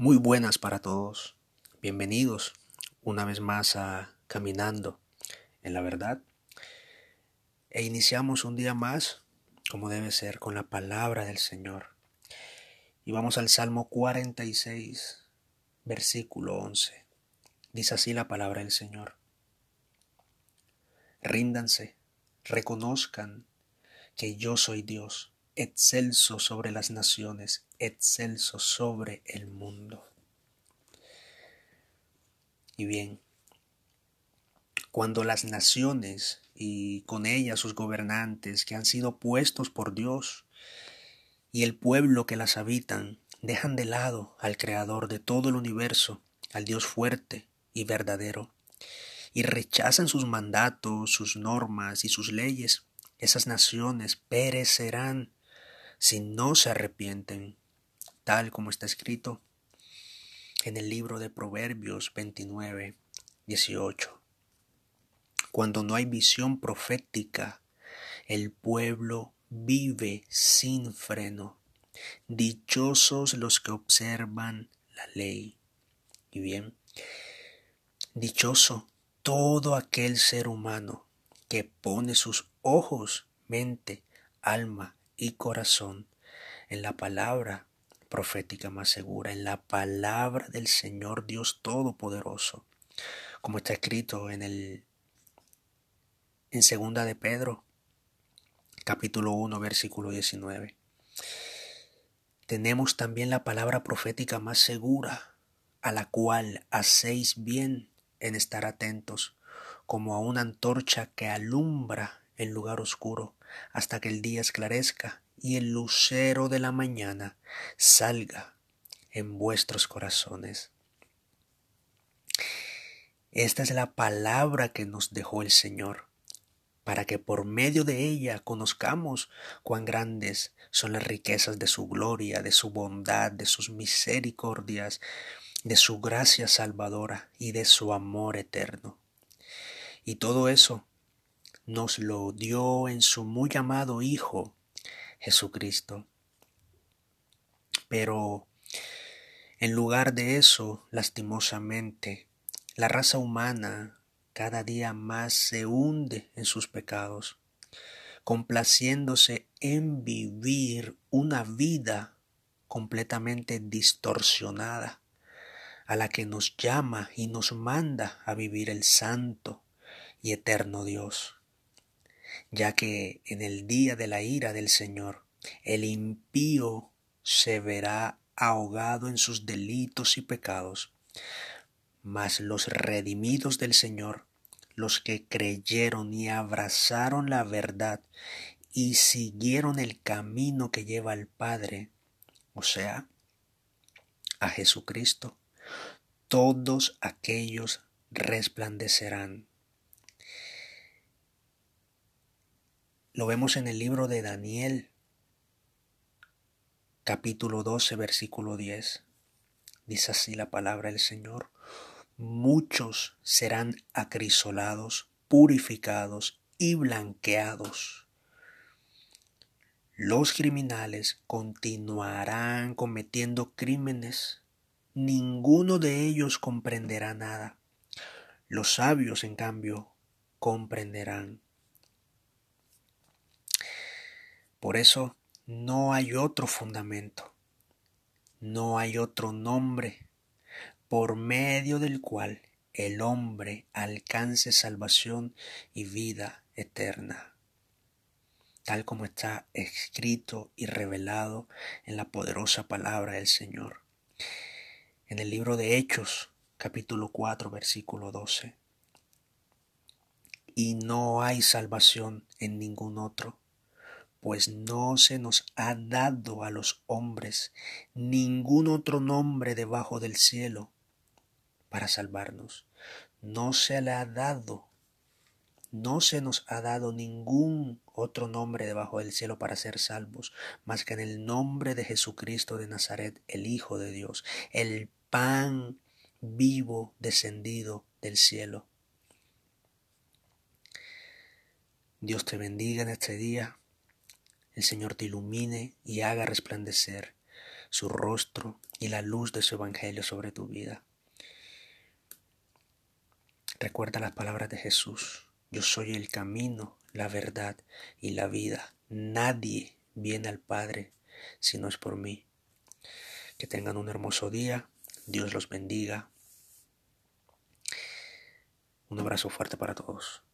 Muy buenas para todos. Bienvenidos una vez más a Caminando en la Verdad. E iniciamos un día más, como debe ser, con la palabra del Señor. Y vamos al Salmo 46, versículo 11. Dice así la palabra del Señor. Ríndanse, reconozcan que yo soy Dios excelso sobre las naciones, excelso sobre el mundo. Y bien, cuando las naciones y con ellas sus gobernantes que han sido puestos por Dios y el pueblo que las habitan dejan de lado al Creador de todo el universo, al Dios fuerte y verdadero, y rechazan sus mandatos, sus normas y sus leyes, esas naciones perecerán si no se arrepienten, tal como está escrito en el libro de Proverbios 29, 18. Cuando no hay visión profética, el pueblo vive sin freno. Dichosos los que observan la ley. Y bien, dichoso todo aquel ser humano que pone sus ojos, mente, alma y corazón en la palabra profética más segura, en la palabra del Señor Dios Todopoderoso, como está escrito en el en segunda de Pedro, capítulo 1, versículo 19. Tenemos también la palabra profética más segura, a la cual hacéis bien en estar atentos, como a una antorcha que alumbra el lugar oscuro hasta que el día esclarezca y el lucero de la mañana salga en vuestros corazones. Esta es la palabra que nos dejó el Señor, para que por medio de ella conozcamos cuán grandes son las riquezas de su gloria, de su bondad, de sus misericordias, de su gracia salvadora y de su amor eterno. Y todo eso nos lo dio en su muy amado Hijo Jesucristo. Pero en lugar de eso, lastimosamente, la raza humana cada día más se hunde en sus pecados, complaciéndose en vivir una vida completamente distorsionada, a la que nos llama y nos manda a vivir el santo y eterno Dios ya que en el día de la ira del Señor el impío se verá ahogado en sus delitos y pecados, mas los redimidos del Señor, los que creyeron y abrazaron la verdad y siguieron el camino que lleva al Padre, o sea, a Jesucristo, todos aquellos resplandecerán Lo vemos en el libro de Daniel, capítulo 12, versículo 10. Dice así la palabra del Señor. Muchos serán acrisolados, purificados y blanqueados. Los criminales continuarán cometiendo crímenes. Ninguno de ellos comprenderá nada. Los sabios, en cambio, comprenderán. Por eso no hay otro fundamento, no hay otro nombre por medio del cual el hombre alcance salvación y vida eterna, tal como está escrito y revelado en la poderosa palabra del Señor. En el libro de Hechos, capítulo 4, versículo 12. Y no hay salvación en ningún otro pues no se nos ha dado a los hombres ningún otro nombre debajo del cielo para salvarnos. No se le ha dado, no se nos ha dado ningún otro nombre debajo del cielo para ser salvos, más que en el nombre de Jesucristo de Nazaret, el Hijo de Dios, el pan vivo descendido del cielo. Dios te bendiga en este día el Señor te ilumine y haga resplandecer su rostro y la luz de su evangelio sobre tu vida. Recuerda las palabras de Jesús. Yo soy el camino, la verdad y la vida. Nadie viene al Padre si no es por mí. Que tengan un hermoso día. Dios los bendiga. Un abrazo fuerte para todos.